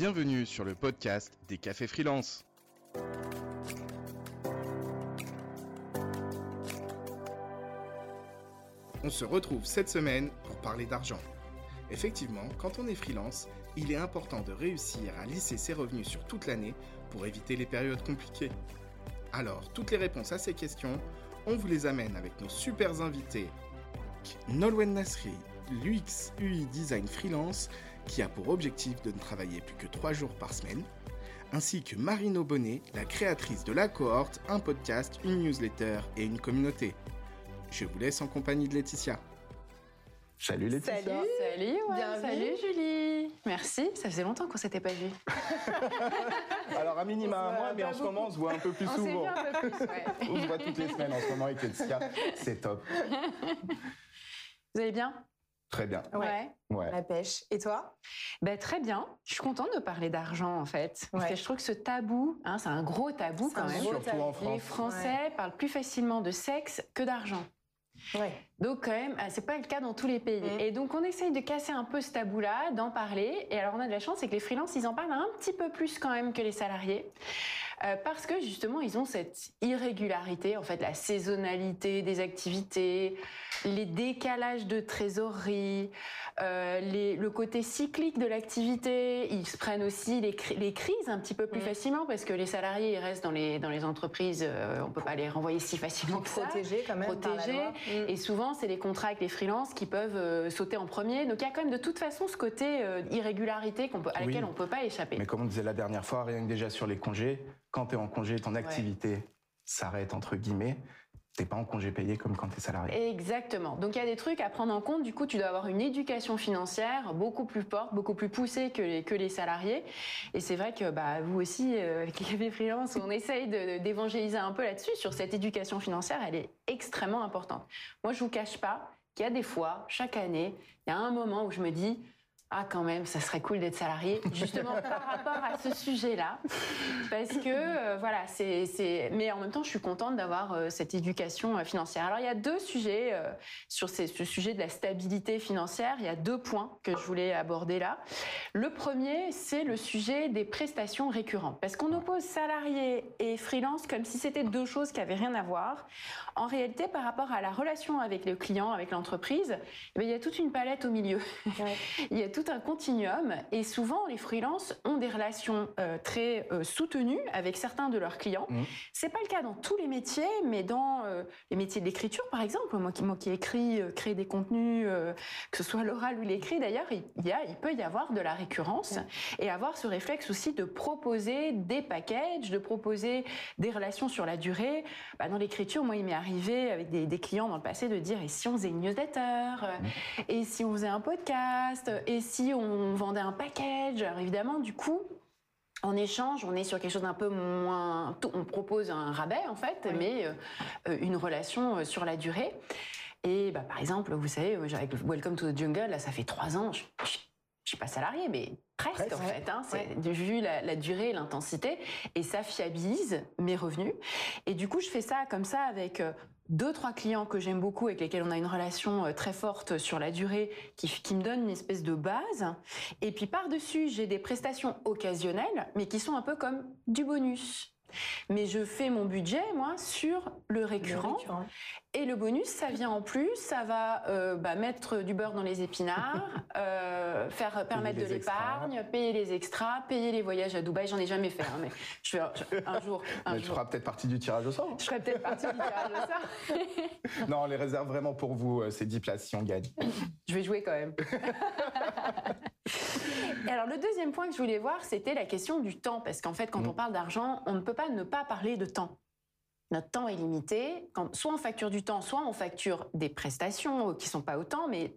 Bienvenue sur le podcast des cafés freelance. On se retrouve cette semaine pour parler d'argent. Effectivement, quand on est freelance, il est important de réussir à lisser ses revenus sur toute l'année pour éviter les périodes compliquées. Alors, toutes les réponses à ces questions, on vous les amène avec nos super invités. Nolwenn Nasri, l'UX UI Design Freelance, qui a pour objectif de ne travailler plus que 3 jours par semaine, ainsi que Marino Bonnet, la créatrice de La Cohorte, un podcast, une newsletter et une communauté. Je vous laisse en compagnie de Laetitia. Salut Laetitia. Salut. Salut, ouais, salut Julie. Merci, ça faisait longtemps qu'on s'était pas vu. Alors à minima un mois, mais en ce moment on se voit un peu plus On souvent. vu un peu plus, ouais. On se voit toutes les semaines en ce moment avec Laetitia. C'est top. Vous allez bien? Très bien. Ouais. Ouais. La pêche. Et toi? Ben, Très bien. Je suis contente de parler d'argent en fait. Parce que je trouve que ce tabou, hein, c'est un gros tabou quand un même. gros Surtout tabou. en Les France. Français parlent plus facilement de sexe que d'argent. Ouais. Donc quand même, ah, c'est pas le cas dans tous les pays. Mm. Et donc on essaye de casser un peu ce tabou-là, d'en parler. Et alors on a de la chance, c'est que les freelances, ils en parlent un petit peu plus quand même que les salariés, Euh, parce que justement ils ont cette irrégularité, en fait, la saisonnalité des activités, les décalages de trésorerie, euh, les, le côté cyclique de l'activité. Ils se prennent aussi les, cri- les crises un petit peu plus Mm. facilement, parce que les salariés, ils restent dans les dans les entreprises, euh, on peut pas les renvoyer si facilement que ça Protégé quand même par la protégés. loi. Mm. Et souvent, c'est les contrats avec les freelances qui peuvent euh, sauter en premier. Donc il y a quand même de toute façon ce côté euh, irrégularité qu'on peut, à Oui. laquelle on peut pas échapper. Mais comme on disait la dernière fois, rien que déjà sur les congés, quand tu es en congé, ton activité s'arrête entre guillemets. T'es pas en congé payé comme quand tu es salarié. Exactement. Donc il y a des trucs à prendre en compte. Du coup, tu dois avoir une éducation financière beaucoup plus forte, beaucoup plus poussée que les, que les salariés. Et c'est vrai que bah, vous aussi, euh, avec les freelance, on essaye d'évangéliser un peu là-dessus. Sur cette éducation financière, elle est extrêmement importante. Moi, je vous cache pas qu'il y a des fois, chaque année, il y a un moment où je me dis ah quand même, ça serait cool d'être salarié, justement par rapport à ce sujet-là, parce que euh, voilà, c'est c'est. Mais en même temps, je suis contente d'avoir euh, cette éducation euh, financière. Alors il y a deux sujets sur ces, ce sujet de la stabilité financière. Il y a deux points que je voulais aborder là. Le premier, c'est le sujet des prestations récurrentes, parce qu'on oppose salarié et freelance comme si c'était deux choses qui avaient rien à voir. En réalité, par rapport à la relation avec le client, avec l'entreprise, eh bien, il y a toute une palette au milieu. Ouais. Il y a tout un continuum et souvent les freelances ont des relations euh, très euh, soutenues avec certains de leurs clients. Mhm. C'est pas le cas dans tous les métiers, mais dans euh, les métiers de l'écriture par exemple, moi qui, moi qui écris, créer des contenus, que ce soit l'oral ou l'écrit d'ailleurs, il, y a, il peut y avoir de la récurrence et avoir ce réflexe aussi de proposer des packages, de proposer des relations sur la durée. Bah, dans l'écriture, moi il m'est arrivé avec des, des clients dans le passé de dire et si on faisait une newsletter, euh, et si on faisait un podcast, et si on vendait un package. Alors évidemment, du coup, en échange, on est sur quelque chose d'un peu moins. On propose un rabais en fait, mais euh, une relation euh, sur la durée. Et bah, par exemple, vous savez, avec Welcome to the Jungle, là, ça fait trois ans. Je, je, je suis pas salarié, mais presque, Presque, en fait. Hein, ouais. c'est vu la, la durée, et l'intensité, et ça fiabilise mes revenus. Et du coup, je fais ça comme ça avec euh, deux, trois clients que j'aime beaucoup, avec lesquels on a une relation euh, très forte sur la durée, qui, me donne une espèce de base. Et puis par-dessus, j'ai des prestations occasionnelles, mais qui sont un peu comme du bonus. Mais je fais mon budget, moi, sur. Le récurrent. Et le bonus, ça vient en plus, ça va euh, bah, mettre du beurre dans les épinards, euh, faire permettre de l'épargne, payer les extras, payer les voyages à Dubaï. J'en ai jamais fait, hein, mais je vais un jour, un Mais tu feras peut-être partie du tirage au sort. Je serais peut-être partie du tirage au sort. non, on les réserve vraiment pour vous, euh, ces 10 places si on gagne. Je vais jouer quand même. Et alors le deuxième point que je voulais voir, c'était la question du temps, parce qu'en fait, quand Mm. on parle d'argent, on ne peut pas ne pas parler de temps. Notre temps est limité. Soit on facture du temps, soit on facture des prestations euh, qui sont pas autant, mais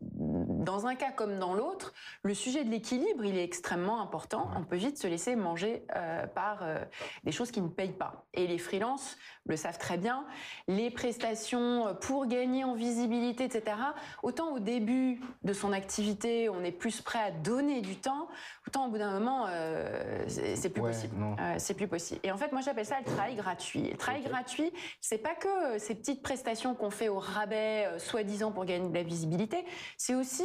dans un cas comme dans l'autre, le sujet de l'équilibre, il est extrêmement important. On peut vite se laisser manger euh, par euh, des choses qui ne payent pas. Et les freelances le savent très bien. Les prestations euh, pour gagner en visibilité, etc. Autant au début de son activité, on est plus prêt à donner du temps, autant au bout d'un moment, euh, c'est plus Ouais, possible. c'est plus possible. Et en fait, moi, j'appelle ça le travail gratuit. Et le travail Ok. gratuit, c'est pas que ces petites prestations qu'on fait au rabais, soi-disant pour gagner de la visibilité. C'est aussi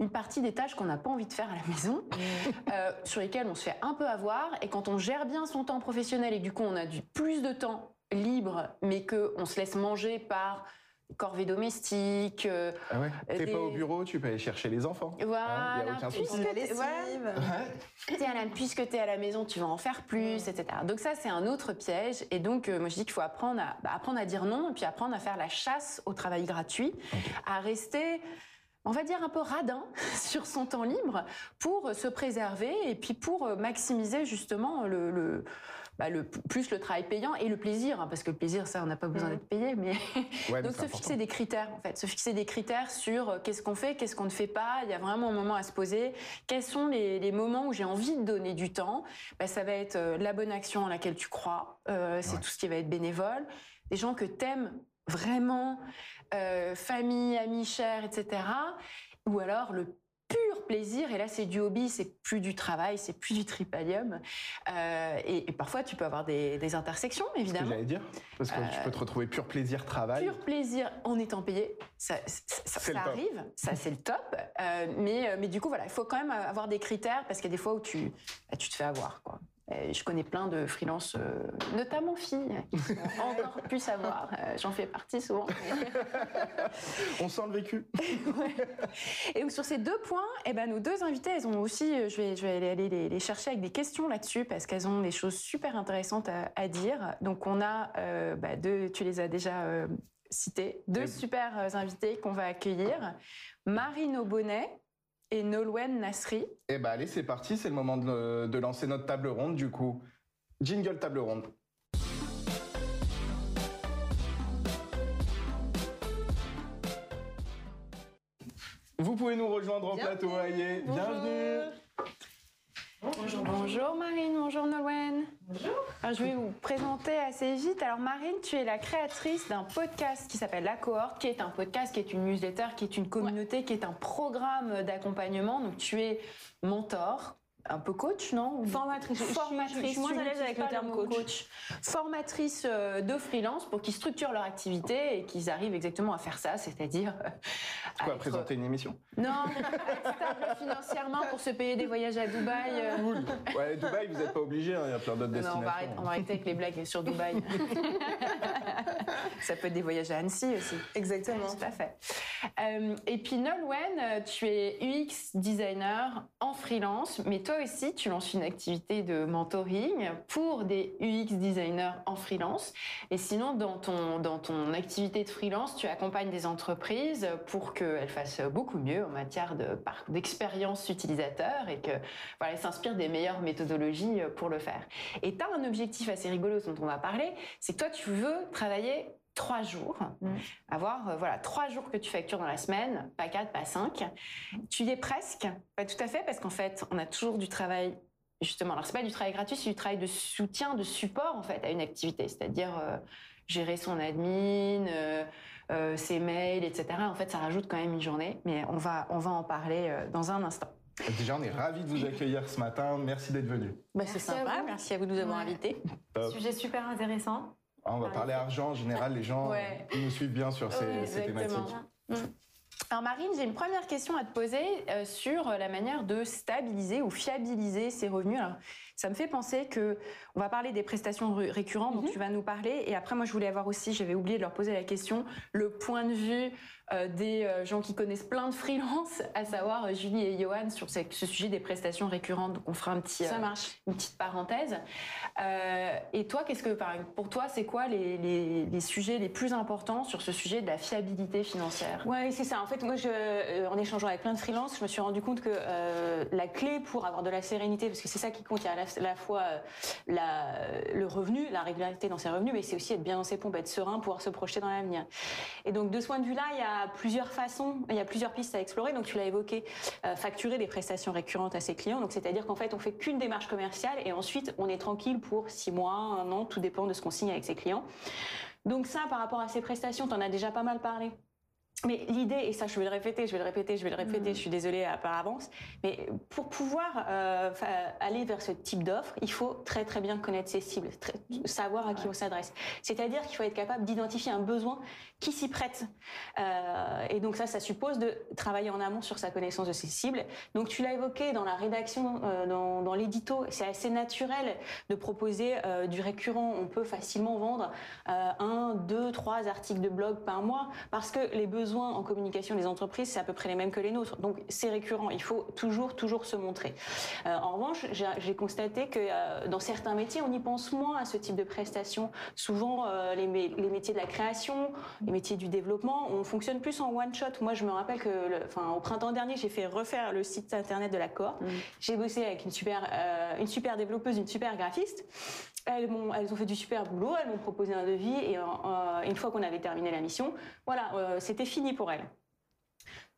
une partie des tâches qu'on n'a pas envie de faire à la maison, euh, sur lesquelles on se fait un peu avoir. Et quand on gère bien son temps professionnel et du coup on a du plus de temps libre, mais qu'on se laisse manger par corvée domestique. Euh, ah ouais. T'es pas au bureau, tu peux aller chercher les enfants. Hein, voilà. puisque t'es à la, puisque es à la maison, tu vas en faire plus, etc. Donc ça, c'est un autre piège. Et donc, euh, moi, je dis qu'il faut apprendre à, bah, apprendre à dire non, et puis apprendre à faire la chasse au travail gratuit, à rester on va dire un peu radin sur son temps libre pour se préserver et puis pour maximiser justement le bah, le, plus le travail payant et le plaisir, hein, parce que le plaisir, ça, on n'a pas besoin mhm. d'être payé, mais donc se fixer des critères, en fait, se fixer des critères sur euh, qu'est-ce qu'on fait, qu'est-ce qu'on ne fait pas. Il y a vraiment un moment à se poser. Quels sont les, moments où j'ai envie de donner du temps? Bah, Ça va être euh, la bonne action en laquelle tu crois. Euh, c'est tout ce qui va être bénévole. Des gens que t'aimes vraiment, famille, amis chers, etc. Ou alors le pur plaisir. Et là, c'est du hobby, c'est plus du travail, c'est plus du tripalium. Euh, et, parfois, tu peux avoir des, intersections, évidemment. j'allais dire, parce que tu peux te retrouver pur plaisir travail. Pur plaisir en étant payé, ça, arrive, ça c'est le top. Euh, mais, euh, mais du coup, voilà, il faut quand même avoir des critères parce qu'il y a des fois où tu, bah, tu te fais avoir, quoi. Euh, je connais plein de freelances, euh, notamment filles, qui sont encore plus savoir. Euh, j'en fais partie souvent. On sent le vécu. Et sur ces deux points, eh ben, nos deux invités, elles ont aussi, je vais, je vais aller les, chercher avec des questions là-dessus parce qu'elles ont des choses super intéressantes à, dire. Donc on a bah, deux, tu les as déjà cités, deux super invités qu'on va accueillir. Marine Aubonnet, et Nolwenn Nasri. Eh ben allez, c'est parti, c'est le moment de, lancer notre table ronde du coup. Jingle table ronde. Vous pouvez nous rejoindre en plateau, voyez. Bienvenue. Bonjour. Bonjour Marine, bonjour Nolwenn. Bonjour. Alors, je vais vous présenter assez vite. Alors Marine, tu es la créatrice d'un podcast qui s'appelle La Cohorte, qui est un podcast, qui est une newsletter, qui est une communauté, qui est un programme d'accompagnement. Donc tu es mentor, un peu coach, non Formatrice. Formatrice. Je, suis moins à l'aise avec le terme coach. Formatrice euh, de freelance pour qu'ils structurent leur activité et qu'ils arrivent exactement à faire ça, c'est-à-dire. Euh, Quoi, présenter une émission Non, être stable financièrement pour se payer des voyages à Dubaï. Euh. Cool. Ouais, Dubaï, vous n'êtes pas obligé, hein, il y a plein d'autres destinations. Non, on va, arrêter, avec les blagues sur Dubaï. ça peut être des voyages à Annecy aussi. Exactement. Tout à fait. et puis Nolwenn, tu es UX designer en freelance, mais toi aussi, tu lances une activité de mentoring pour des UX designers en freelance. Et sinon, dans ton, dans ton activité de freelance, tu accompagnes des entreprises pour qu'elles fassent beaucoup mieux en matière d'expérience utilisateur et qu'elles voilà, s'inspirent des meilleures méthodologies pour le faire. Et tu as un objectif assez rigolo dont on va parler, c'est que toi, tu veux travailler trois jours, mm. avoir euh, voilà trois jours que tu factures dans la semaine, pas quatre, pas cinq. Tu y es presque, pas tout à fait, parce qu'en fait, on a toujours du travail justement. Alors c'est pas du travail gratuit, c'est du travail de soutien, de support en fait à une activité, c'est-à-dire euh, gérer son admin. Euh, ses mails, etc. En fait, ça rajoute quand même une journée, mais on va, on va en parler dans un instant. Déjà, on est ravis de vous accueillir ce matin. Merci d'être venu. Bah, c'est sympa. Merci à vous de nous avoir invités. Sujet super intéressant. On va parler argent en général, les gens nous suivent bien sur ces, thématiques. Mm. Alors Marine, j'ai une première question à te poser euh, sur la manière de stabiliser ou fiabiliser ces revenus. Ça me fait penser que on va parler des prestations récurrentes dont mm-hmm. tu vas nous parler, et après moi je voulais avoir aussi, j'avais oublié de leur poser la question, le point de vue euh, des euh, gens qui connaissent plein de freelance, à savoir euh, Julie et Johan sur ce, sujet des prestations récurrentes. Donc on fera un petit, Ça marche. une petite parenthèse. et toi, qu'est-ce que, pour toi, c'est quoi les, les, sujets les plus importants sur ce sujet de la fiabilité financière? Ouais, c'est ça. En fait, moi, je, en échangeant avec plein de freelance, je me suis rendu compte que la clé pour avoir de la sérénité, parce que c'est ça qui compte, il y a la, fois la, le revenu, la régularité dans ses revenus, mais c'est aussi être bien dans ses pompes, être serein, pouvoir se projeter dans l'avenir. Et donc de ce point de vue-là, il y a plusieurs façons, il y a plusieurs pistes à explorer. Donc tu l'as évoqué, euh, facturer des prestations récurrentes à ses clients. Donc c'est-à-dire qu'en fait on fait qu'une démarche commerciale et ensuite on est tranquille pour six mois, un an, tout dépend de ce qu'on signe avec ses clients. Donc ça, par rapport à ces prestations, tu en as déjà pas mal parlé mais l'idée, et ça je vais le répéter, je vais le répéter, je vais le répéter, mm. je suis désolée par avance, mais pour pouvoir euh, aller vers ce type d'offre, il faut très très bien connaître ses cibles, savoir à qui on s'adresse. C'est-à-dire qu'il faut être capable d'identifier un besoin qui s'y prête. Euh, et donc ça, ça suppose de travailler en amont sur sa connaissance de ses cibles. Donc tu l'as évoqué dans la rédaction, euh, dans, dans l'édito, c'est assez naturel de proposer du récurrent. On peut facilement vendre un, deux, trois articles de blog par mois parce que les besoins en communication des entreprises, c'est à peu près les mêmes que les nôtres. Donc c'est récurrent, il faut toujours, toujours se montrer. Euh, en revanche, j'ai constaté que euh, dans certains métiers, on y pense moins à ce type de prestations. Souvent, euh, les, les, métiers de la création, les métiers du développement, on fonctionne plus en one-shot. Moi, je me rappelle que enfin, au printemps dernier, j'ai fait refaire le site internet de la Corps. Mmh. J'ai bossé avec une super, une super développeuse, une super graphiste. Elles, ont, elles ont fait du super boulot, elles m'ont proposé un devis et une fois qu'on avait terminé la mission, voilà, c'était fini pour elles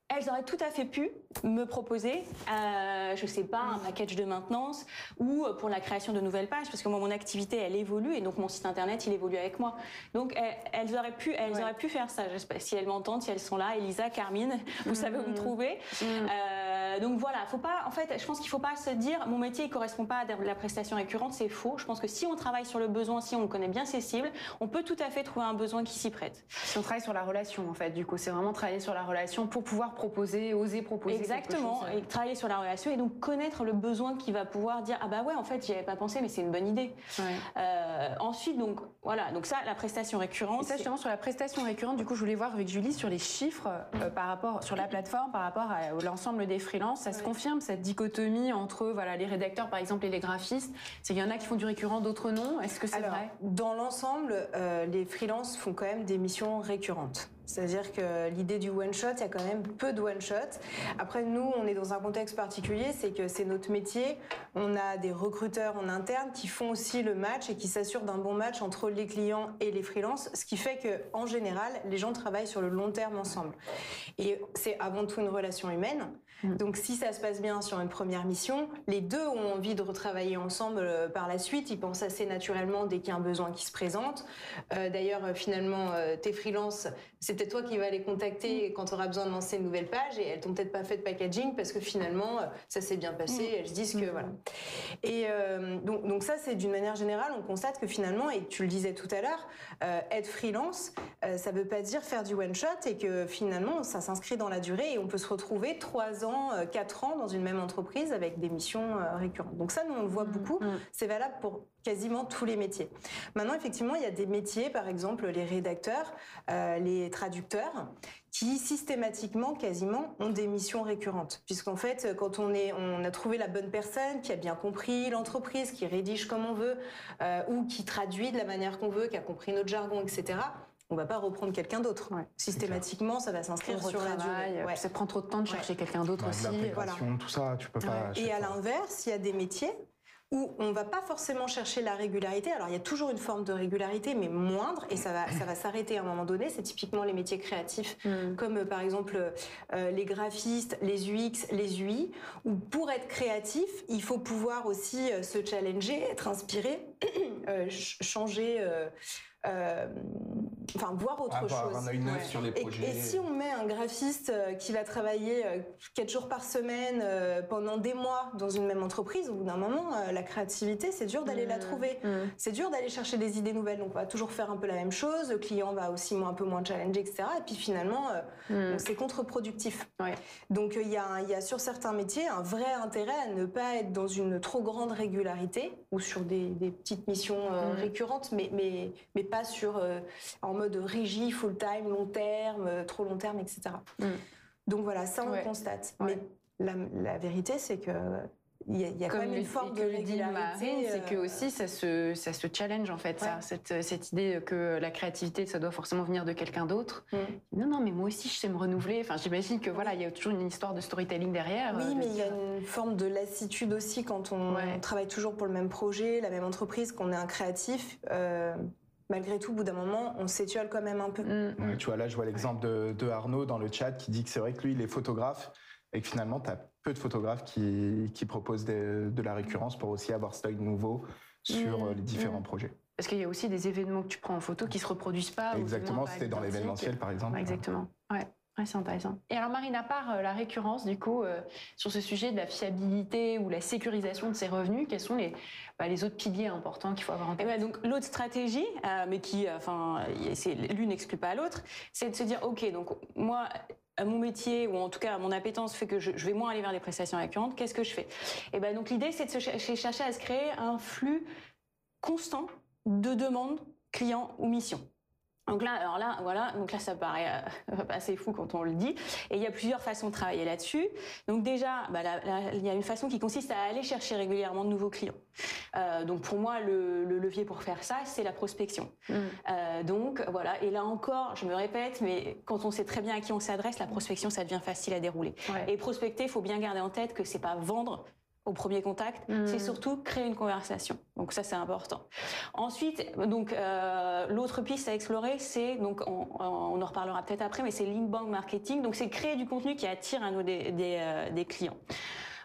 elles auraient tout à fait pu me proposer, euh, je sais pas, un package de maintenance ou pour la création de nouvelles pages, parce que moi, mon activité, elle évolue et donc mon site internet, il évolue avec moi. Donc, elles, auraient pu, elles auraient pu faire ça. J'espère si elles m'entendent, si elles sont là, Elisa, Carmine, vous savez où me mmh. trouver. Mmh. Euh, donc voilà, faut pas. En fait, je pense qu'il faut pas se dire mon métier, il correspond pas à de la prestation récurrente, c'est faux. Je pense que si on travaille sur le besoin, si on connaît bien ses cibles, on peut tout à fait trouver un besoin qui s'y prête. Si on travaille sur la relation, en fait, du coup, c'est vraiment travailler sur la relation pour pouvoir proposer, oser proposer. Exactement, et travailler sur la relation et donc connaître le besoin qui va pouvoir dire ah bah ouais en fait j'y avais pas pensé mais c'est une bonne idée. Euh, ensuite donc voilà donc ça la prestation récurrente. Et ça justement sur la prestation récurrente du coup je voulais voir avec Julie sur les chiffres euh, par rapport sur la plateforme par rapport à l'ensemble des freelances ça se confirme cette dichotomie entre voilà les rédacteurs par exemple et les graphistes qu'il y en a qui font du récurrent d'autres non est-ce que c'est vrai? Dans l'ensemble euh, les freelances font quand même des missions récurrentes. C'est-à-dire que l'idée du one-shot, il y a quand même peu de one-shot. Après, nous, on est dans un contexte particulier, c'est que c'est notre métier. On a des recruteurs en interne qui font aussi le match et qui s'assurent d'un bon match entre les clients et les freelances, ce qui fait que, en général, les gens travaillent sur le long terme ensemble. Et c'est avant tout une relation humaine. Mm. Donc, si ça se passe bien sur une première mission, les deux ont envie de retravailler ensemble euh, par la suite. Ils pensent assez naturellement dès qu'il y a un besoin qui se présente. Euh, d'ailleurs, euh, finalement, tes freelances, c'est peut-être toi qui vas les contacter mm. quand tu auras besoin de lancer une nouvelle page et elles t'ont peut-être pas fait de packaging parce que finalement ça s'est bien passé, mm. elles se disent que voilà. Et donc, donc ça c'est d'une manière générale, on constate que finalement et tu le disais tout à l'heure, être freelance, ça veut pas dire faire du one shot et que finalement ça s'inscrit dans la durée et on peut se retrouver trois ans euh, quatre ans dans une même entreprise avec des missions euh, récurrentes. Donc ça, nous, on le voit mmh, beaucoup. Mmh. C'est valable pour quasiment tous les métiers. Maintenant, effectivement, il y a des métiers, par exemple les rédacteurs, euh, les traducteurs, qui systématiquement, quasiment, ont des missions récurrentes. Puisqu'en fait, quand on, est, on a trouvé la bonne personne, qui a bien compris l'entreprise, qui rédige comme on veut, ou qui traduit de la manière qu'on veut, qui a compris notre jargon, etc., on va pas reprendre quelqu'un d'autre. Systématiquement, ça va s'inscrire sur la durée. Ouais. Ça prend trop de temps de chercher quelqu'un d'autre aussi. Voilà. Tout ça, tu peux pas. Et à l'inverse, il y a des métiers où on va pas forcément chercher la régularité. Alors il y a toujours une forme de régularité, mais moindre, et ça va, ça va s'arrêter à un moment donné. C'est typiquement les métiers créatifs, mm. comme euh, par exemple euh, les graphistes, les UX, les UI, où pour être créatif, il faut pouvoir aussi euh, se challenger, être inspiré, changer euh, enfin voir autre chose. Sur les projets. Et, si on met un graphiste euh, qui va travailler 4 euh, jours par semaine pendant des mois dans une même entreprise, au bout d'un moment, la créativité, c'est dur d'aller la mmh. trouver. Mmh. C'est dur d'aller chercher des idées nouvelles. Donc on va toujours faire un peu la même chose. Le client va aussi un peu moins challenger, etc. Et puis finalement, mmh. c'est contre-productif. Donc il y, a, y a sur certains métiers un vrai intérêt à ne pas être dans une trop grande régularité ou sur des, des petites missions récurrentes, mais, mais, mais pas sur euh, en mode régie, full time, long terme, euh, trop long terme, etc. Mm. Donc voilà, ça on le constate. Mais la, vérité, c'est que il y a, quand même une forme de régularité. C'est que euh, aussi ça se, ça se challenge en fait, ça, cette, cette, idée que la créativité, ça doit forcément venir de quelqu'un d'autre. Mm. Non, non, mais moi aussi, je sais me renouveler. Enfin, j'imagine que voilà, il y a toujours une histoire de storytelling derrière. Oui, mais il y a une forme de lassitude aussi quand on, travaille toujours pour le même projet, la même entreprise, qu'on est un créatif malgré tout, au bout d'un moment, on s'étiole quand même un peu. Mm. tu vois, là, je vois l'exemple de, Arnaud dans le chat qui dit que c'est vrai que lui, il est photographe et que finalement, tu as peu de photographes qui, proposent de, la récurrence pour aussi avoir ce œil nouveau sur mm. les différents mm. projets. Parce qu'il y a aussi des événements que tu prends en photo qui se reproduisent pas. Exactement, c'était dans l'événementiel, par exemple. exactement. Ouais. Ouais, c'est intéressant. Et alors, Marine, à part euh, la récurrence, du coup, euh, sur ce sujet de la fiabilité ou la sécurisation de ses revenus, quels sont les, bah, les autres piliers importants qu'il faut avoir en Et tête? ben donc l'autre stratégie, euh, mais qui, enfin, c'est- l'une n'exclut pas l'autre, c'est de se dire, ok, donc moi, mon métier ou en tout cas mon appétence fait que je, je vais moins aller vers des prestations récurrentes. Qu'est-ce que je fais? Et ben donc l'idée, c'est de se chercher à se créer un flux constant de demandes clients ou missions. Donc là, alors là, voilà, donc là, ça paraît euh, assez fou quand on le dit. Et il y a plusieurs façons de travailler là-dessus. Donc déjà, bah, il y a une façon qui consiste à aller chercher régulièrement de nouveaux clients. Euh, donc pour moi, le, le levier pour faire ça, c'est la prospection. Mm. Euh, donc voilà, et là encore, je me répète, mais quand on sait très bien à qui on s'adresse, la prospection, ça devient facile à dérouler. Ouais. Et prospecter, il faut bien garder en tête que c'est pas vendre au premier contact, Mm. c'est surtout créer une conversation. Donc ça, c'est important. Ensuite, donc euh, l'autre piste à explorer, c'est donc on, on en reparlera peut-être après, mais c'est l'inbound marketing. Donc c'est créer du contenu qui attire à nous des, des, euh, des clients.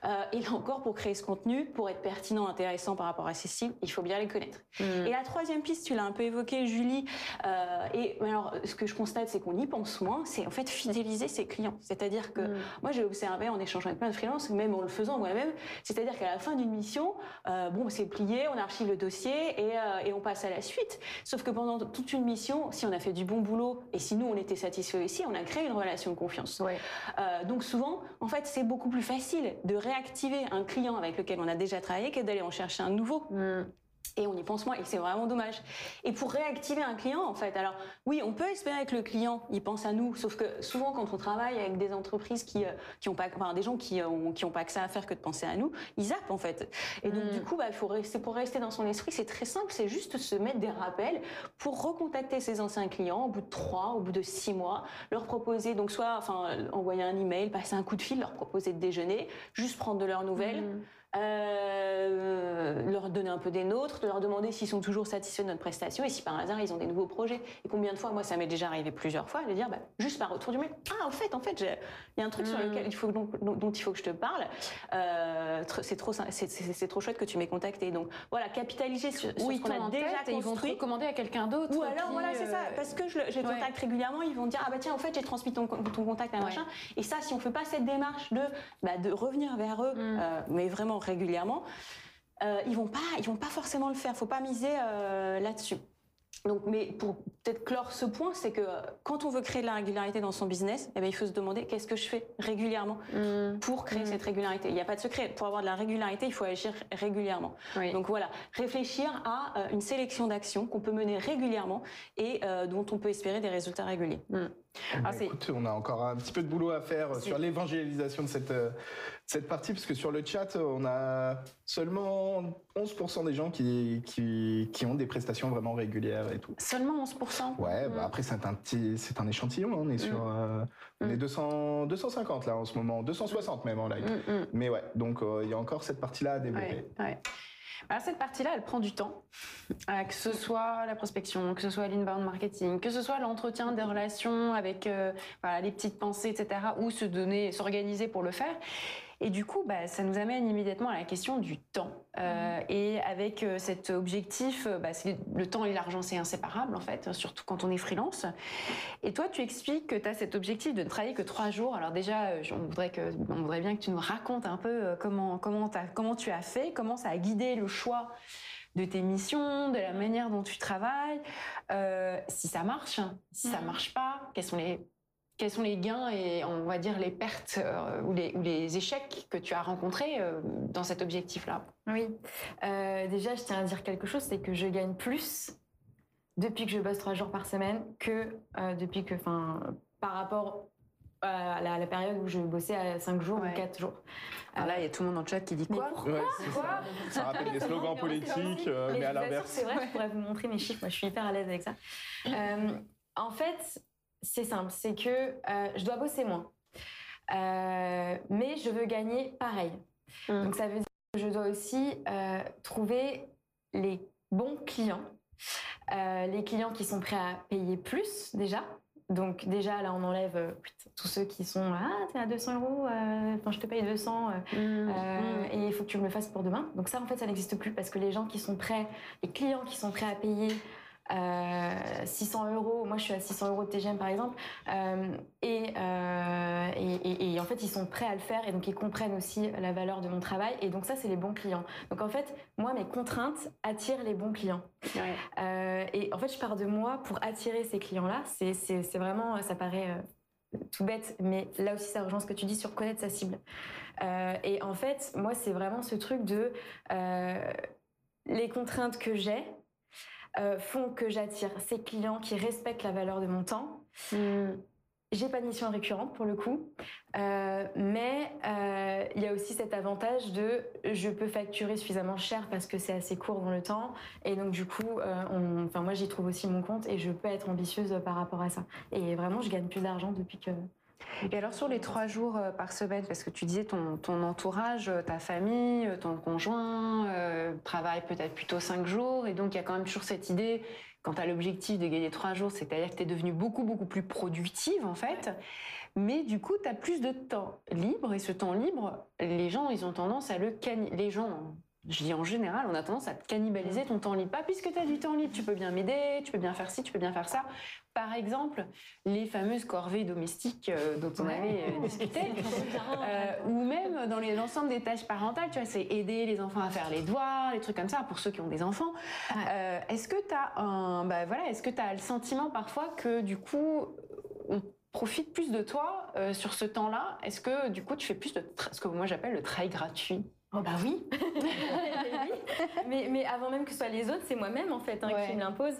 Euh, et là encore, pour créer ce contenu, pour être pertinent, intéressant par rapport à ces cibles, il faut bien les connaître. Mm. Et la troisième piste, tu l'as un peu évoqué, Julie. euh, et alors, ce que je constate, c'est qu'on y pense moins. C'est en fait fidéliser ses clients. C'est-à-dire que Mm. moi, j'ai observé en échangeant avec plein de freelances, même en le faisant moi-même. C'est-à-dire qu'à la fin d'une mission, euh, bon, c'est plié, on archive le dossier et, euh, et on passe à la suite. Sauf que pendant toute une mission, si on a fait du bon boulot et si nous on était satisfait aussi, on a créé une relation de confiance. Ouais. Euh, donc souvent, en fait, c'est beaucoup plus facile de réactiver un client avec lequel on a déjà travaillé que d'aller en chercher un nouveau? Mm. Et on y pense moins et c'est vraiment dommage. Et pour réactiver un client, en fait, alors oui, on peut espérer que le client il pense à nous, sauf que souvent quand on travaille avec des entreprises qui euh, qui ont pas, enfin des gens qui ont qui ont pas que ça à faire que de penser à nous, ils zappent en fait. Et donc Mm. du coup, bah, il faut rester pour rester dans son esprit, c'est très simple, c'est juste se mettre des rappels pour recontacter ses anciens clients au bout de trois, au bout de six mois, leur proposer donc soit enfin euh, envoyer un email, passer un coup de fil, leur proposer de déjeuner, juste prendre de leurs nouvelles Mm. Euh, leur donner un peu des nôtres, de leur demander s'ils sont toujours satisfaits de notre prestation et si par hasard ils ont des nouveaux projets. Et combien de fois, moi ça m'est déjà arrivé plusieurs fois, de dire bah, juste par retour du mail, ah en fait, en fait, j'ai- il y a un truc sur Mm. lequel il faut dont, dont- dont il faut que je te parle. Euh, c'est trop, c'est- trop chouette que tu m'aies contacté. Donc voilà, capitaliser sur, ce qu'on a déjà tête et ils vont te construit. recommander à quelqu'un d'autre. Ou alors, qui, voilà, c'est ça. euh, Parce que les ouais. contacte régulièrement, ils vont dire, ah bah tiens, en fait, j'ai transmis ton, ton contact à Ouais. machin. Et ça, si on fait pas cette démarche de, bah, de revenir vers eux, Mm. euh, mais vraiment régulièrement, euh, ils vont pas, ils vont pas forcément le faire. Faut pas miser euh, là-dessus. Donc, mais pour peut-être clore ce point, c'est que quand on veut créer de la régularité dans son business, eh ben, il faut se demander qu'est-ce que je fais régulièrement Mm. pour créer Mm. cette régularité. Il n'y a pas de secret. Pour avoir de la régularité, il faut agir régulièrement. Oui. Donc voilà, réfléchir à euh, une sélection d'actions qu'on peut mener régulièrement et euh, dont on peut espérer des résultats réguliers. Ah, Bah, écoute, on a encore un petit peu de boulot à faire sur l'évangélisation de cette, euh, cette partie, parce que sur le chat, on a seulement 11% des gens qui, qui, qui ont des prestations vraiment régulières et tout. Seulement 11%. Ouais, Mm. bah après c'est un petit, c'est un échantillon. hein, On est sur, euh, on Mm. est 200, 250 là en ce moment, 260 même en live. Mm, mm. Mais ouais, donc euh, il y a encore cette partie-là à développer. Ouais, ouais. Alors, cette partie-là, elle prend du temps, Euh, que ce soit la prospection, que ce soit l'inbound marketing, que ce soit l'entretien des relations avec euh, les petites pensées, etc., ou se donner, s'organiser pour le faire. Et du coup, bah, ça nous amène immédiatement à la question du temps. Euh, Et avec euh, cet objectif, euh, bah, le temps et l'argent, c'est inséparable en fait, surtout quand on est freelance. Et toi, tu expliques que tu as cet objectif de ne travailler que trois jours. Alors déjà, on voudrait, que, on voudrait bien que tu nous racontes un peu comment, comment, t'as- comment tu as fait, comment ça a guidé le choix de tes missions, de la manière dont tu travailles, euh, si ça marche, si ça Mhm. marche pas, quels sont les quels sont les gains et on va dire les pertes euh, ou, les, ou les échecs que tu as rencontrés euh, dans cet objectif-là? Oui. Euh, déjà, je tiens à dire quelque chose, c'est que je gagne plus depuis que je bosse trois jours par semaine que euh, depuis que, enfin, par rapport à la, la période où je bossais à cinq jours Ouais. ou quatre jours. Alors là, il y a tout le monde dans le chat qui dit Mais quoi? pourquoi? Ouais, c'est Quoi ça. Ça rappelle des slogans politiques, euh, mais à l'inverse. C'est vrai, je pourrais vous montrer mes chiffres. Moi, je suis hyper à l'aise avec ça. Euh, en fait, c'est simple, c'est que euh, je dois bosser moins, Euh, mais je veux gagner pareil. Mm. Donc ça veut dire que je dois aussi euh, trouver les bons clients, les clients qui sont prêts à payer plus déjà. Donc déjà là on enlève tous ceux qui sont ah t'es à 200 euros, enfin je te paye 200 euh, euh, et il faut que tu me le fasses pour demain. Donc ça, en fait, ça n'existe plus parce que les gens qui sont prêts, les clients qui sont prêts à payer 600 euros, moi je suis à 600 euros de TGM par exemple, et, et, et, en fait ils sont prêts à le faire et donc ils comprennent aussi la valeur de mon travail et donc ça c'est les bons clients. Donc en fait moi mes contraintes attirent les bons clients. et en fait je pars de moi pour attirer ces clients-là. C'est vraiment, ça paraît tout bête, mais là aussi ça rejoint ce que tu dis sur connaître sa cible. Euh, et en fait, moi c'est vraiment ce truc de euh, les contraintes que j'ai euh, font que j'attire ces clients qui respectent la valeur de mon temps. Hmm. J'ai pas de mission récurrente pour le coup, euh, mais euh, il y a aussi cet avantage de je peux facturer suffisamment cher parce que c'est assez court dans le temps et donc du coup, euh, enfin moi j'y trouve aussi mon compte et je peux être ambitieuse par rapport à ça. Et vraiment, je gagne plus d'argent depuis que. Et alors sur les trois jours par semaine, parce que tu disais ton, entourage, ta famille, ton conjoint travaille peut-être plutôt cinq jours et donc il y a quand même toujours cette idée quand tu as l'objectif de gagner trois jours, c'est-à-dire que tu es devenu beaucoup, beaucoup plus productive, en fait. Mais du coup, tu as plus de temps libre. Et ce temps libre, les gens, ils ont tendance à le... Les gens, je dis en général, on a tendance à cannibaliser ton temps libre. Pas puisque tu as du temps libre, tu peux bien m'aider, tu peux bien faire ci, tu peux bien faire ça. Par exemple, les fameuses corvées domestiques euh, dont on avait euh, discuté, euh, ou même dans l'ensemble des tâches parentales, tu vois, c'est aider les enfants à faire les devoirs, les trucs comme ça, pour ceux qui ont des enfants. est-ce que tu as un, bah voilà, est-ce que tu as le sentiment parfois que du coup, on profite plus de toi sur ce temps-là? Est-ce que du coup, tu fais plus de ce que moi j'appelle le travail gratuit? Oh bah oui. mais, mais, avant même que ce soit les autres, c'est moi-même en fait hein, qui me l'impose.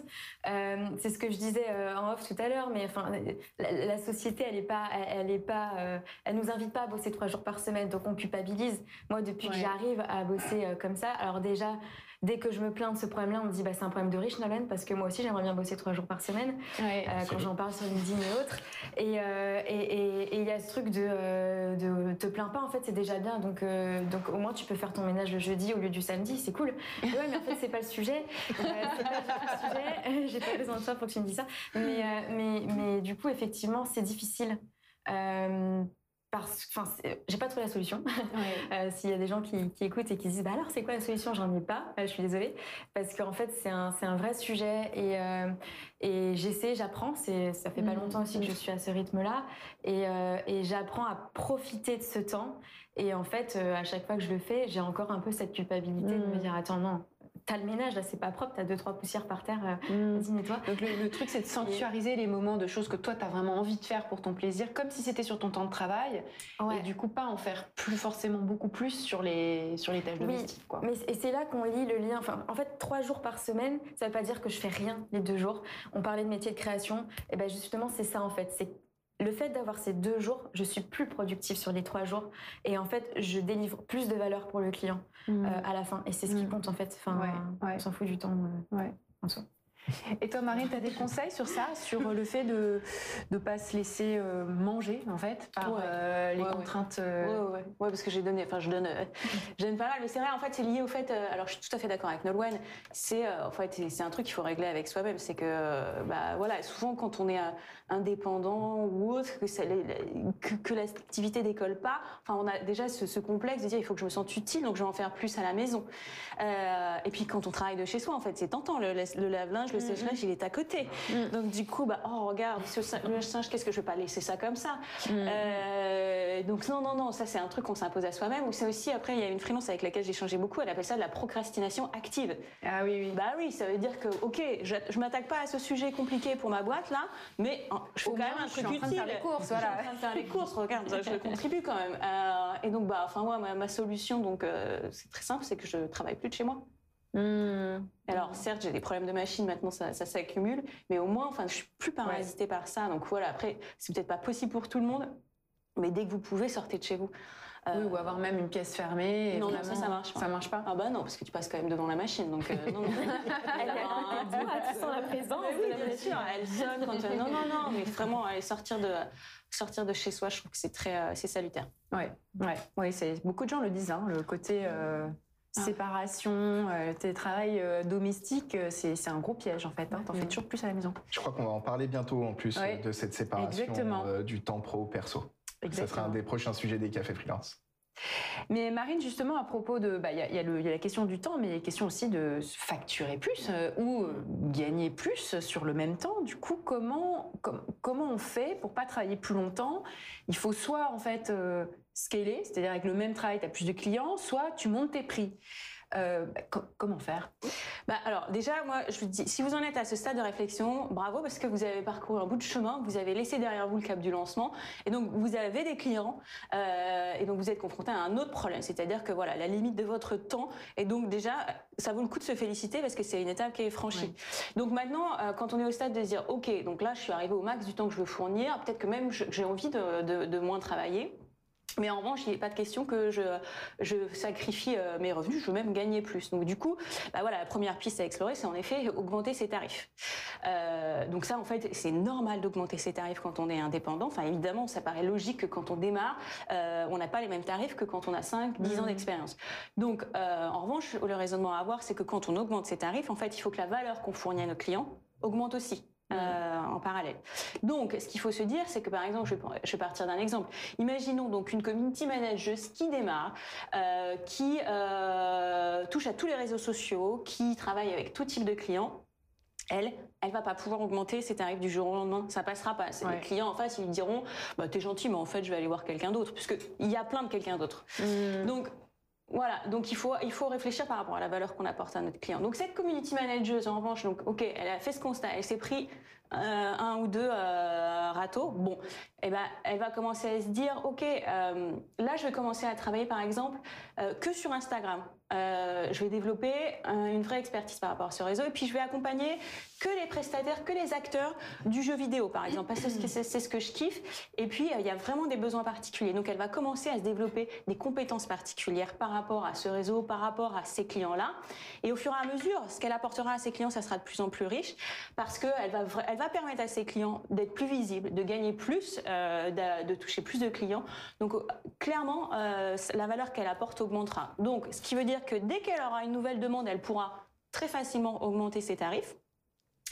Euh, c'est ce que je disais euh, en off tout à l'heure, mais enfin la, société elle est pas, elle, est pas, euh, elle nous invite pas à bosser trois jours par semaine, donc on culpabilise. Moi depuis que j'arrive à bosser comme ça, alors déjà dès que je me plains de ce problème-là, on me dit bah, c'est un problème de riche, Nolan, parce que moi aussi j'aimerais bien bosser trois jours par semaine, euh, quand j'en parle sur LinkedIn et autres. Euh, et il y a ce truc de, euh, de te plains pas, en fait, c'est déjà bien. Donc, donc au moins tu peux faire ton ménage le jeudi au lieu du samedi, c'est cool. ouais, mais en fait, c'est pas le sujet. c'est pas le sujet. J'ai pas besoin de ça pour que tu me dises ça. Mais, mais, mais du coup, effectivement, c'est difficile parce enfin j'ai pas trouvé la solution. Euh, s'il y a des gens qui, écoutent et qui se disent bah alors c'est quoi la solution? J'en ai pas. Euh, je suis désolée. Parce qu'en fait c'est un c'est un vrai sujet et euh, et j'essaie j'apprends. C'est ça fait pas mmh. longtemps aussi que je suis à ce rythme là et et j'apprends à profiter de ce temps. Et en fait à chaque fois que je le fais j'ai encore un peu cette culpabilité de me mmh. dire attends non t'as le ménage, là c'est pas propre, t'as deux trois poussières par terre, euh, mm. vas-y nettoie. Donc le, truc c'est de sanctuariser les moments de choses que toi t'as vraiment envie de faire pour ton plaisir, comme si c'était sur ton temps de travail, et du coup pas en faire plus forcément beaucoup plus sur les sur les tâches domestiques. Quoi. Mais et c'est là qu'on lit le lien. Enfin, en fait, trois jours par semaine, ça veut pas dire que je fais rien les deux jours. On parlait de métier de création, et ben justement c'est ça en fait, c'est le fait d'avoir ces deux jours, je suis plus productive sur les trois jours et en fait, je délivre plus de valeur pour le client mmh. euh, à la fin. Et c'est ce qui mmh. compte en fait. Enfin, on s'en fout du temps euh, en soi. Et toi, Marine, tu as des conseils sur ça, sur le fait de ne pas se laisser euh, manger, en fait, par euh, les contraintes euh... Ouais, ouais, parce que j'ai donné, enfin, je donne, euh, donne pas mal, mais c'est vrai, en fait, c'est lié au fait, alors je suis tout à fait d'accord avec Nolwenn, c'est, en fait, c'est un truc qu'il faut régler avec soi-même, c'est que, bah, voilà, souvent, quand on est indépendant ou autre, que, que, que l'activité décolle pas, enfin, on a déjà ce, complexe de dire, il faut que je me sente utile, donc je vais en faire plus à la maison. et puis, quand on travaille de chez soi, en fait, c'est tentant, le, le lave-linge, le mm, sèche-linge, mm. il est à côté. Mm. Donc du coup, bah, oh regarde, ce le singe, qu'est-ce que je vais pas laisser ça comme ça? Euh, Donc non, non, non, ça c'est un truc qu'on s'impose à soi-même. Ou c'est aussi, après, il y a une freelance avec laquelle j'ai changé beaucoup, elle appelle ça de la procrastination active. Ah oui, oui. Bah oui, ça veut dire que, ok, je, je m'attaque pas à ce sujet compliqué pour ma boîte là, mais je fais quand même un truc utile. Je suis en train de faire les courses, voilà. Je suis en train de faire les courses, regarde, je contribue quand même. Euh, et donc, bah, enfin, moi, ma, solution, donc, euh, c'est très simple, c'est que je travaille plus de chez moi. Hmm. Alors certes, j'ai des problèmes de machine maintenant, ça, s'accumule, mais au moins, enfin, je suis plus parasitée par ça. Donc voilà, après, c'est peut-être pas possible pour tout le monde, mais dès que vous pouvez, sortez de chez vous. Oui, ou avoir même une pièce fermée. non, non, ça, ça marche pas. Ça marche pas Ah bah non, parce que tu passes quand même devant la machine, donc euh, non. elle a tu sens la présence. Oui, bien sûr, elle sonne quand tu... Non, non, non, mais vraiment, aller sortir de sortir de chez soi, je trouve que c'est très, euh, c'est salutaire. Ouais, ouais, ouais. C'est beaucoup de gens le disent, hein, le côté. Euh, ah. séparation, euh, télétravail euh, domestique, euh, c'est un gros piège en fait. Hein. T'en fais toujours plus à la maison. Je crois qu'on va en parler bientôt en plus de cette séparation du temps pro-perso. Ça sera un des prochains sujets des cafés freelance. Mais Marine, justement, à propos de, bah, il y, a, la question du temps, mais il y a la question aussi de facturer plus euh, ou euh, gagner plus sur le même temps. Du coup, comment, comment on fait pour pas travailler plus longtemps? Il faut soit en fait euh, scaler, c'est-à-dire avec le même travail, tu as plus de clients, soit tu montes tes prix. Euh, comment faire? Bah alors déjà, moi, je vous dis, si vous en êtes à ce stade de réflexion, bravo parce que vous avez parcouru un bout de chemin, vous avez laissé derrière vous le cap du lancement, et donc vous avez des clients, euh, et donc vous êtes confronté à un autre problème, c'est-à-dire que voilà, la limite de votre temps, et donc déjà, ça vaut le coup de se féliciter parce que c'est une étape qui est franchie. Donc maintenant, euh, quand on est au stade de se dire, ok, donc là, je suis arrivé au max du temps que je veux fournir, peut-être que même j'ai envie de, de, de moins travailler. Mais en revanche, il n'est pas de question que je, je sacrifie euh, mes revenus, je veux même gagner plus. Donc du coup, bah voilà, la première piste à explorer, c'est en effet augmenter ses tarifs. Euh, donc ça, en fait, c'est normal d'augmenter ses tarifs quand on est indépendant. Enfin, évidemment, ça paraît logique que quand on démarre, euh, on n'a pas les mêmes tarifs que quand on a 5, 10 ans mmh. d'expérience. Donc, euh, en revanche, le raisonnement à avoir, c'est que quand on augmente ses tarifs, en fait, il faut que la valeur qu'on fournit à nos clients augmente aussi. Euh, en parallèle. Donc, ce qu'il faut se dire, c'est que par exemple, je vais, partir d'un exemple. Imaginons donc une community manager qui démarre, euh, qui euh, touche à tous les réseaux sociaux, qui travaille avec tout type de clients. Elle, elle va pas pouvoir augmenter ses tarifs du jour au lendemain. Ça passera pas. Les clients en face, ils lui diront, bah, t'es gentil, mais en fait, je vais aller voir quelqu'un d'autre, puisque il y a plein de quelqu'un d'autre. Mmh. Donc, voilà, donc il faut, il faut réfléchir par rapport à la valeur qu'on apporte à notre client. Donc cette community manager, en revanche, donc ok, elle a fait ce constat, elle s'est pris euh, un ou deux euh, râteaux. Bon, eh ben, elle va commencer à se dire, ok, euh, là je vais commencer à travailler par exemple euh, que sur Instagram. Euh, je vais développer une vraie expertise par rapport à ce réseau et puis je vais accompagner que les prestataires, que les acteurs du jeu vidéo par exemple, parce que c'est ce que je kiffe. Et puis il y a vraiment des besoins particuliers. Donc elle va commencer à se développer des compétences particulières par rapport à ce réseau, par rapport à ces clients-là. Et au fur et à mesure, ce qu'elle apportera à ses clients, ça sera de plus en plus riche parce qu'elle va, elle va permettre à ses clients d'être plus visibles, de gagner plus, euh, de, de, toucher plus de clients. Donc clairement, euh, la valeur qu'elle apporte Donc ce qui veut dire que dès qu'elle aura une nouvelle demande, elle pourra très facilement augmenter ses tarifs.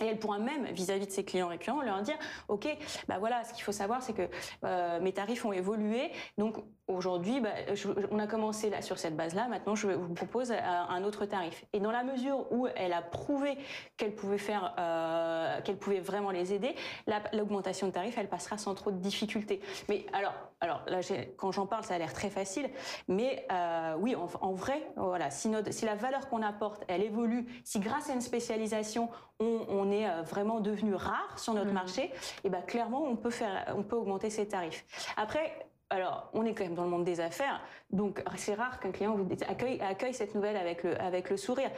Et elle pourra même, vis-à-vis de ses clients récurrents, leur dire, OK, bah voilà, ce qu'il faut savoir, c'est que euh, mes tarifs ont évolué. Donc aujourd'hui, bah, on a commencé là sur cette base-là. Maintenant, je vous propose un autre tarif. Et dans la mesure où elle a prouvé qu'elle pouvait faire, euh, qu'elle pouvait vraiment les aider, l'augmentation de tarifs, elle passera sans trop de difficultés. Mais alors, alors là, quand j'en parle, ça a l'air très facile. Mais euh, oui, en, en, vrai, voilà, si, notre, si la valeur qu'on apporte, elle évolue, si grâce à une spécialisation, on, on est euh, vraiment devenu rare sur notre mmh. marché, et eh ben clairement on peut faire, on peut augmenter ses tarifs. Après, alors, on est quand même dans le monde des affaires, donc c'est rare qu'un client accueille, cette nouvelle avec le, avec le sourire.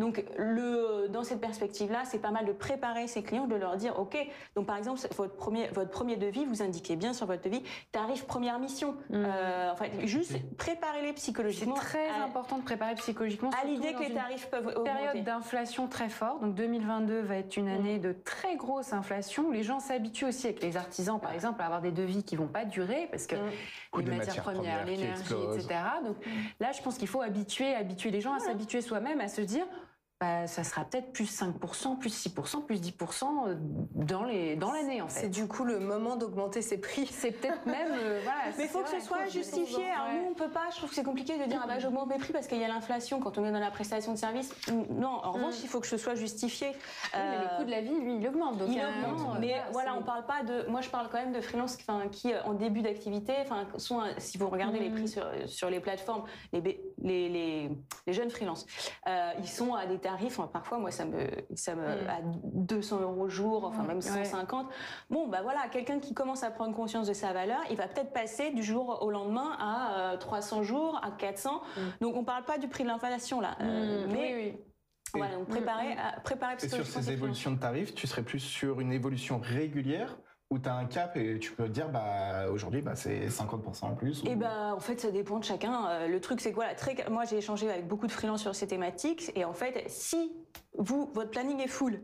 Donc, le, dans cette perspective-là, c'est pas mal de préparer ses clients, de leur dire, OK, donc par exemple, votre premier, votre premier devis, vous indiquez bien sur votre devis, tarif première mission. Mmh. Euh, enfin, juste préparez-les psychologiquement. C'est très important de préparer psychologiquement. À l'idée que les tarifs peuvent augmenter. Période d'inflation très forte. Donc, 2022 va être une année mmh. de très grosse inflation. Les gens s'habituent aussi avec les artisans, par exemple, à avoir des devis qui vont pas durer parce que mmh. les matières, premières, l'énergie, etc. Donc, là, je pense qu'il faut habituer, habituer les gens à s'habituer soi-même, à se dire, bah, ça sera peut-être plus 5%, plus 6%, plus 10% euh, dans les dans l'année en fait. C'est du coup le moment d'augmenter ses prix. C'est peut-être même euh, voilà. Mais il faut que ce soit justifié. Alors nous on peut pas. Je trouve que c'est compliqué de dire ah bah j'augmente mes prix parce qu'il y a l'inflation quand on est dans la prestation de service. Non, en revanche mm. il faut que ce soit justifié. mais le euh, coût de la vie lui il augmente. Donc il augmente. Mais voilà, on parle pas de. Moi je parle quand même de freelance qui en début d'activité, enfin sont si vous regardez les mm. prix sur, sur les plateformes, les les, les, les jeunes freelances, ils sont à des tarifs, parfois moi ça me, ça me mm. à 200 euros jour, enfin même 150. Bon bah voilà, quelqu'un qui commence à prendre conscience de sa valeur, il va peut-être passer du jour au lendemain à 300 euh, jours, à 400. Mm. Donc on parle pas du prix de l'inflation là, euh, mm. mais oui, Voilà, donc préparer, préparer Et sur ces évolutions de tarifs, tu serais plus sur une évolution régulière où tu as un cap et tu peux te dire bah aujourd'hui bah c'est 50% en plus Et eh bah en fait ça dépend de chacun. Euh, le truc c'est quoi très moi j'ai échangé avec beaucoup de freelance sur ces thématiques et en fait si vous votre planning est full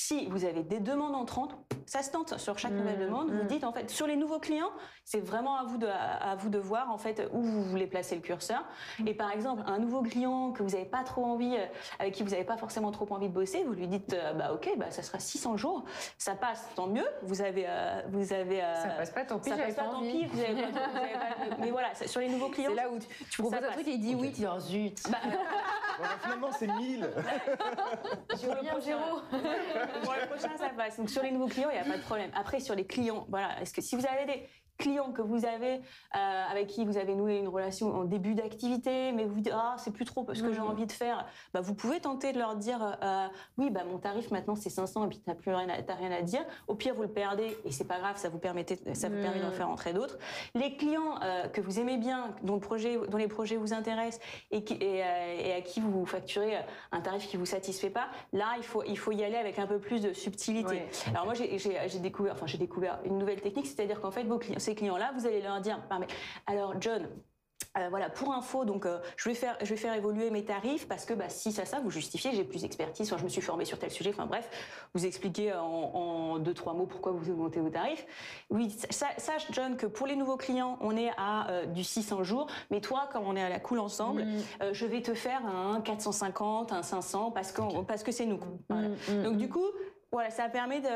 Si vous avez des demandes entrantes, ça se tente sur chaque nouvelle Mmh, demande. Vous mmh. dites en fait sur les nouveaux clients, c'est vraiment à vous de à vous de voir en fait où vous voulez placer le curseur. Et par exemple, un nouveau client que vous n'avez pas trop envie, euh, avec qui vous n'avez pas forcément trop envie de bosser, vous lui dites euh, bah ok, bah ça sera 600 jours, ça passe, tant mieux. Vous avez euh, vous avez euh, Ça passe pas, tant pis, ça passe pas, pas tant pis. Vous avez pas- vous avez pas- mais voilà, sur les nouveaux clients. C'est là où tu, tu proposes un truc et il dit oui, tu dis oh, zut. Bah, Voilà, finalement, c'est 1000. sur le prochain- zéro. Pour le prochain, ça passe. Donc sur les nouveaux clients, il n'y a pas de problème. Après, sur les clients, voilà, est-ce que si vous avez des clients que vous avez euh, avec qui vous avez noué une relation en début d'activité, mais vous dites ah c'est plus trop ce que j'ai Mhm. envie de faire, bah, vous pouvez tenter de leur dire euh, oui bah mon tarif maintenant c'est 500 et puis t'as plus rien à, rien à dire. Au pire vous le perdez et c'est pas grave, ça vous permettait ça vous permet d'en Mhm. faire entrer d'autres. Les clients euh, que vous aimez bien, dont le projet dont les projets vous intéressent et, qui, et, et à qui vous facturez un tarif qui vous satisfait pas, là il faut il faut y aller avec un peu plus de subtilité. Ouais. Alors moi j'ai découvert, enfin j'ai découvert une nouvelle technique, c'est-à-dire qu'en fait vos clients, ces clients-là, vous allez leur dire, mais, alors John. euh, voilà, pour info, donc euh, je vais faire, je vais faire évoluer mes tarifs parce que bah, si ça, ça, vous justifiez, j'ai plus d'expertise, enfin, je me suis formé sur tel sujet, enfin bref, vous expliquez en, en deux trois mots pourquoi vous augmentez vos tarifs. Oui, sa- sache John que pour les nouveaux clients, on est à euh, du 600 jours, mais toi, comme on est à la cool ensemble, Mm. je vais te faire un 450, un 500 parce que parce que c'est nous. Voilà. Mm, mm, Donc du coup, voilà, ça permet de,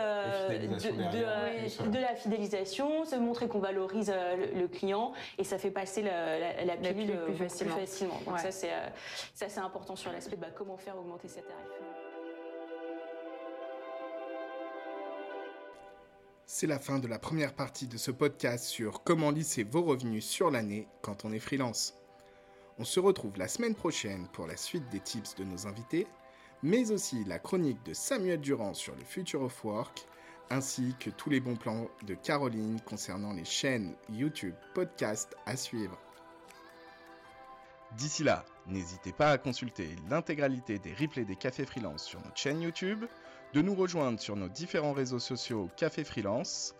fidélisation de, euh, de la fidélisation, se montrer qu'on valorise euh, le, le client et ça fait passer la, la, la pilule pilule plus facilement. Donc Ouais. ça c'est euh, ça c'est important sur l'aspect de bah, comment faire augmenter ses tarifs. C'est la fin de la première partie de ce podcast sur comment lisser vos revenus sur l'année quand on est freelance. On se retrouve la semaine prochaine pour la suite des tips de nos invités, mais aussi la chronique de Samuel Durand sur le Future of Work, ainsi que tous les bons plans de Caroline concernant les chaînes YouTube, podcast à suivre. D'ici là, n'hésitez pas à consulter l'intégralité des replays des cafés freelance sur notre chaîne YouTube, de nous rejoindre sur nos différents réseaux sociaux Café Freelance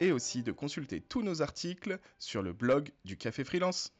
et aussi de consulter tous nos articles sur le blog du Café Freelance.